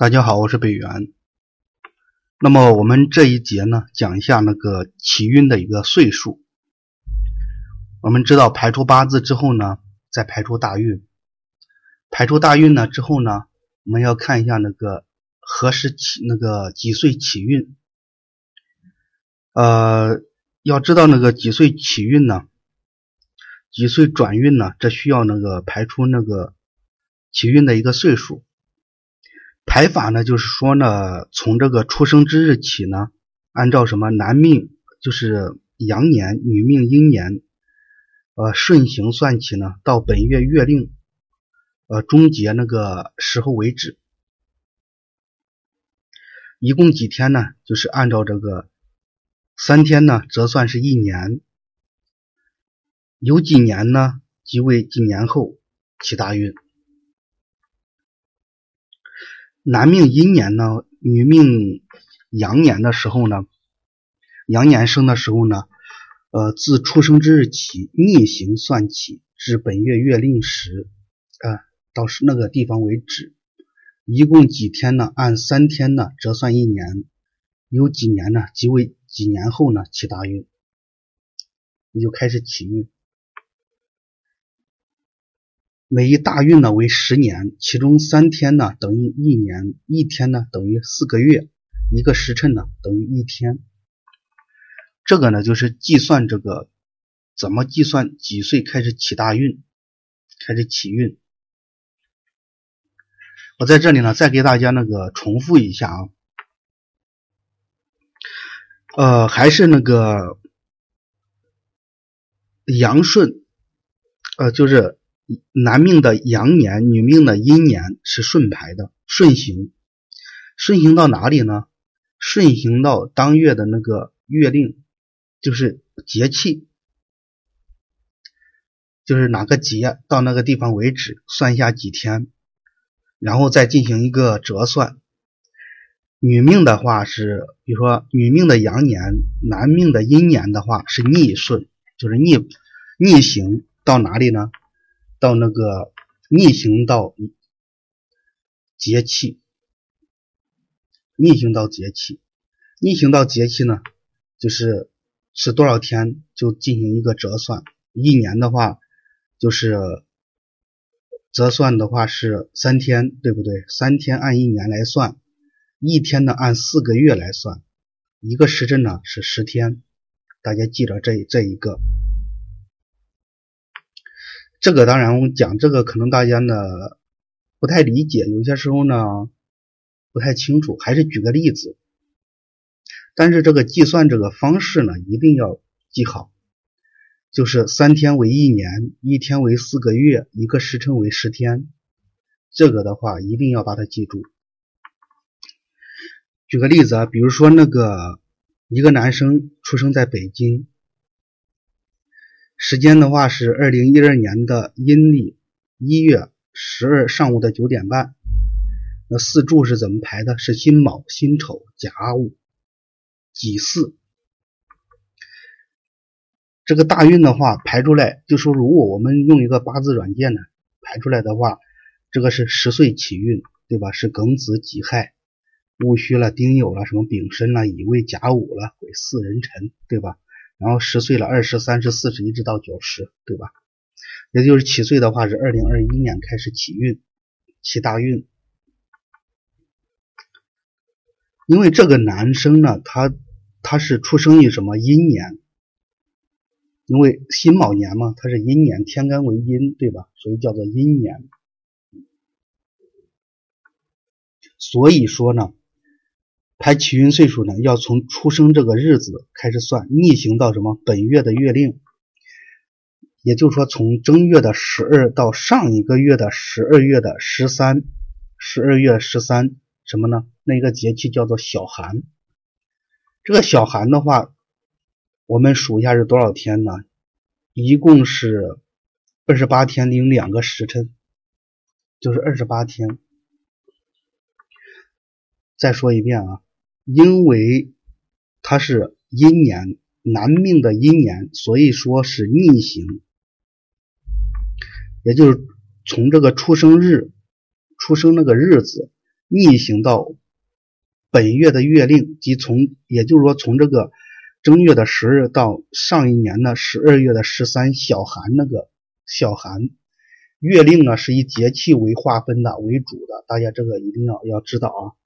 大家好，我是北元。那么我们这一节呢，讲一下那个起运的一个岁数。我们知道排出八字之后呢，再排出大运。排出大运呢之后呢，我们要看一下那个何时起，那个几岁起运。呃，要知道那个几岁起运呢，几岁转运呢，这需要那个排出那个起运的一个岁数。排法呢，就是说呢，从这个出生之日起呢，按照什么男命就是阳年，女命阴年，呃顺行算起呢，到本月月令，呃终结那个时候为止，一共几天呢？就是按照这个三天呢，则算是一年，有几年呢，即为几年后起大运。男命阴年呢，女命阳年的时候呢，阳年生的时候呢，呃，自出生之日起逆行算起，至本月月令时，呃，到是那个地方为止，一共几天呢？按三天呢折算一年，有几年呢？即为几年后呢起大运，你就开始起运。每一大运呢为十年，其中三天呢等于一年，一天呢等于四个月，一个时辰呢等于一天。这个呢就是计算这个怎么计算几岁开始起大运，开始起运。我在这里呢再给大家那个重复一下啊，呃还是那个阳顺，呃就是。男命的阳年，女命的阴年是顺排的，顺行，顺行到哪里呢？顺行到当月的那个月令，就是节气，就是哪个节到那个地方为止，算一下几天，然后再进行一个折算。女命的话是，比如说女命的阳年，男命的阴年的话是逆顺，就是逆逆行到哪里呢？到那个逆行到节气，逆行到节气，逆行到节气呢，就是是多少天就进行一个折算。一年的话，就是折算的话是三天，对不对？三天按一年来算，一天呢按四个月来算，一个时辰呢是十天。大家记着这这一个。这个当然，我讲这个可能大家呢不太理解，有些时候呢不太清楚，还是举个例子。但是这个计算这个方式呢一定要记好，就是三天为一年，一天为四个月，一个时辰为十天。这个的话一定要把它记住。举个例子啊，比如说那个一个男生出生在北京。时间的话是二零一二年的阴历一月十二上午的九点半。那四柱是怎么排的？是辛卯、辛丑、甲午、己巳。这个大运的话排出来，就说如果我们用一个八字软件呢排出来的话，这个是十岁起运，对吧？是庚子、己亥、戊戌了、丁酉了、什么丙申了、乙未、甲午了、癸巳、壬辰，对吧？然后十岁了，二十、三十、四十，一直到九十，对吧？也就是七岁的话是二零二一年开始起运，起大运。因为这个男生呢，他他是出生于什么阴年？因为辛卯年嘛，他是阴年，天干为阴，对吧？所以叫做阴年。所以说呢。排起运岁数呢，要从出生这个日子开始算，逆行到什么本月的月令，也就是说从正月的十二到上一个月的十二月的十三，十二月十三什么呢？那个节气叫做小寒。这个小寒的话，我们数一下是多少天呢？一共是二十八天零两个时辰，就是二十八天。再说一遍啊。因为它是阴年，男命的阴年，所以说是逆行，也就是从这个出生日、出生那个日子逆行到本月的月令，即从也就是说从这个正月的十日到上一年的十二月的十三小寒那个小寒，月令呢是以节气为划分的为主的，大家这个一定要要知道啊。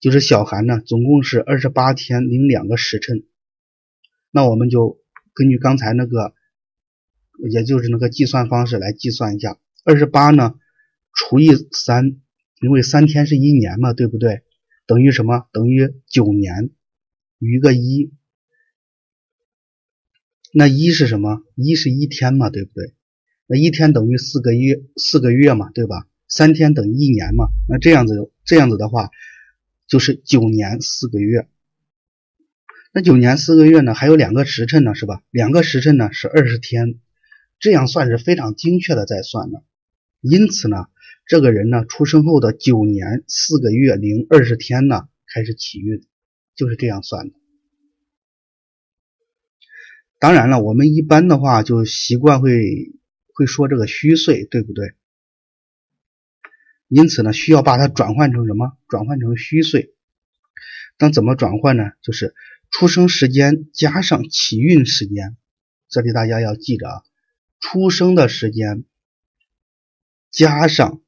就是小寒呢，总共是二十八天零两个时辰，那我们就根据刚才那个，也就是那个计算方式来计算一下，二十八呢除以三，因为三天是一年嘛，对不对？等于什么？等于九年，余个一，那一是什么？一是一天嘛，对不对？那一天等于四个月，四个月嘛，对吧？三天等于一年嘛，那这样子，这样子的话。就是九年四个月，那九年四个月呢，还有两个时辰呢，是吧？两个时辰呢是二十天，这样算是非常精确的在算的。因此呢，这个人呢出生后的九年四个月零二十天呢开始起运，就是这样算的。当然了，我们一般的话就习惯会会说这个虚岁，对不对？因此呢，需要把它转换成什么？转换成虚岁。那怎么转换呢？就是出生时间加上起运时间。这里大家要记着啊，出生的时间加上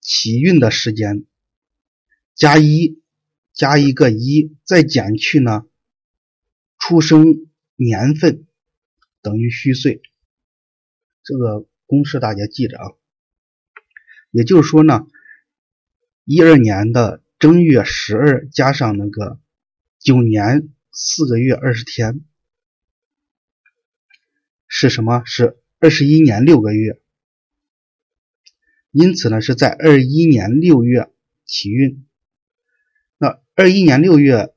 起运的时间，加一，加一个一，再减去呢出生年份等于虚岁。这个公式大家记着啊。也就是说呢，一二年的正月十二加上那个九年四个月二十天，是什么？是二十一年六个月。因此呢，是在二一年六月起运。那二一年六月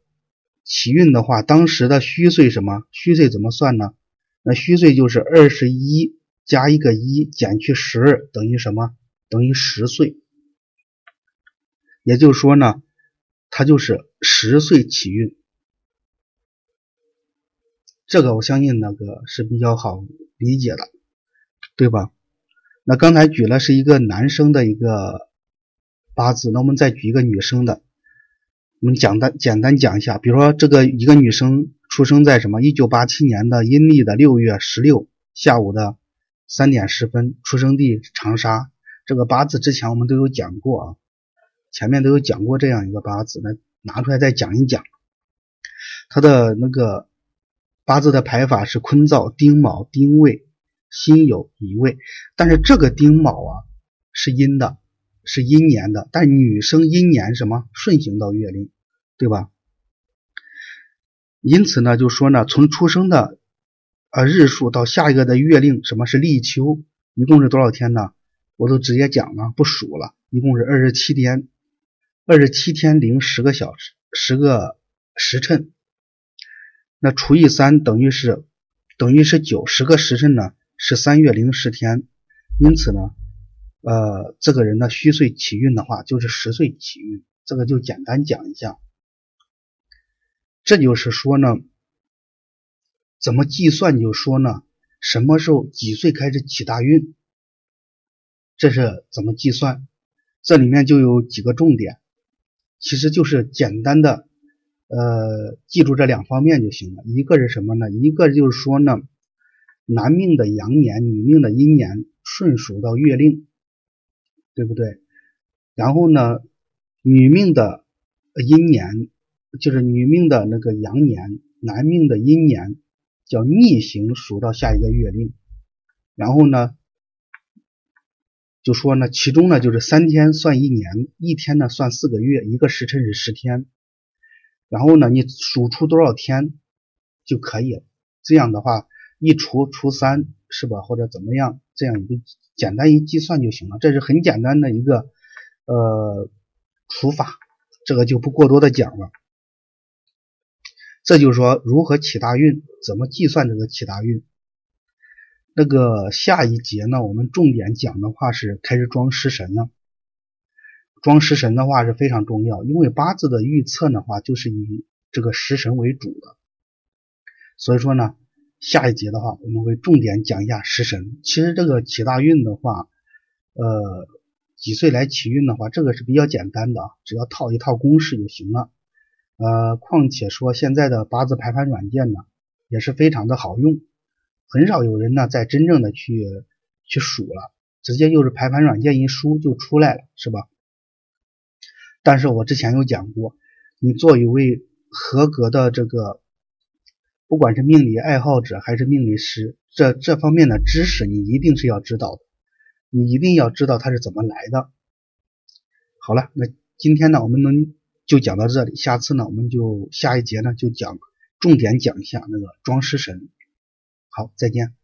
起运的话，当时的虚岁什么？虚岁怎么算呢？那虚岁就是二十一加一个一减去十二等于什么？等于十岁，也就是说呢，他就是十岁起运。这个我相信那个是比较好理解的，对吧？那刚才举了是一个男生的一个八字，那我们再举一个女生的，我们简单简单讲一下，比如说这个一个女生出生在什么？一九八七年的阴历的六月十六下午的三点十分，出生地长沙。这个八字之前我们都有讲过啊，前面都有讲过这样一个八字，那拿出来再讲一讲。他的那个八字的排法是坤燥、丁卯、丁未、辛酉、乙未，但是这个丁卯啊是阴的，是阴年的，但女生阴年什么顺行到月令，对吧？因此呢，就说呢，从出生的呃日数到下一个的月令，什么是立秋，一共是多少天呢？我都直接讲了，不数了，一共是二十七天，二十七天零十个小时，十个时辰，那除以三等于是等于是九，十个时辰呢是三月零十天，因此呢，呃，这个人的虚岁起运的话就是十岁起运，这个就简单讲一下。这就是说呢，怎么计算？就说呢，什么时候几岁开始起大运？这是怎么计算？这里面就有几个重点，其实就是简单的，呃，记住这两方面就行了。一个是什么呢？一个就是说呢，男命的阳年，女命的阴年顺属到月令，对不对？然后呢，女命的阴年就是女命的那个阳年，男命的阴年叫逆行属到下一个月令，然后呢？就说呢，其中呢就是三天算一年，一天呢算四个月，一个时辰是十天，然后呢你数出多少天就可以了。这样的话一除除三是吧，或者怎么样，这样一个简单一计算就行了。这是很简单的一个呃除法，这个就不过多的讲了。这就是说如何起大运，怎么计算这个起大运。那个下一节呢，我们重点讲的话是开始装食神呢。装食神的话是非常重要，因为八字的预测的话就是以这个食神为主的。所以说呢，下一节的话我们会重点讲一下食神。其实这个起大运的话，呃，几岁来起运的话，这个是比较简单的，只要套一套公式就行了。呃，况且说现在的八字排盘软件呢，也是非常的好用，很少有人呢在真正的去去数了，直接就是排盘软件一输就出来了，是吧？但是我之前有讲过，你做一位合格的这个，不管是命理爱好者还是命理师，这这方面的知识你一定是要知道的。你一定要知道它是怎么来的。好了，那今天呢，我们能就讲到这里。下次呢，我们就下一节呢就讲重点讲一下那个庄师神。好，再见。